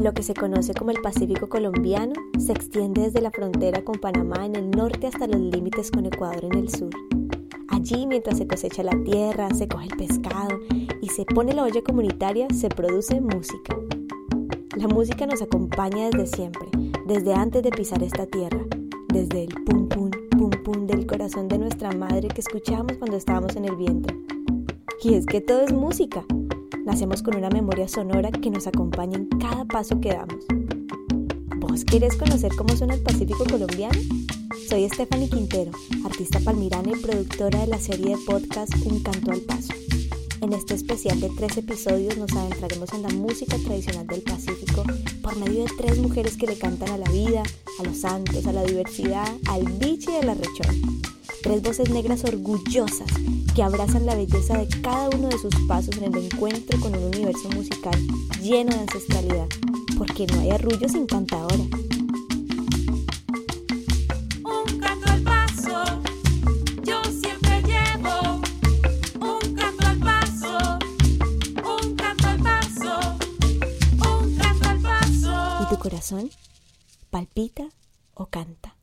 Lo que se conoce como el Pacífico colombiano se extiende desde la frontera con Panamá en el norte hasta los límites con Ecuador en el sur. Allí, mientras se cosecha la tierra, se coge el pescado y se pone la olla comunitaria, se produce música. La música nos acompaña desde siempre, desde antes de pisar esta tierra, desde el pum pum pum pum del corazón de nuestra madre que escuchamos cuando estábamos en el vientre. Y es que todo es música. Nacemos con una memoria sonora que nos acompaña en cada paso que damos. ¿Vos querés conocer cómo suena el Pacífico colombiano? Soy Stephanie Quintero, artista palmirana y productora de la serie de podcast Un Canto al Paso. En este especial de tres episodios nos adentraremos en la música tradicional del Pacífico por medio de tres mujeres que le cantan a la vida, a los santos, a la diversidad, al bicho y a la rechón. Tres voces negras orgullosas que abrazan la belleza de cada uno de sus pasos en el encuentro con un universo musical lleno de ancestralidad, porque no hay arrullo sin cantadora. tu corazón palpita o canta.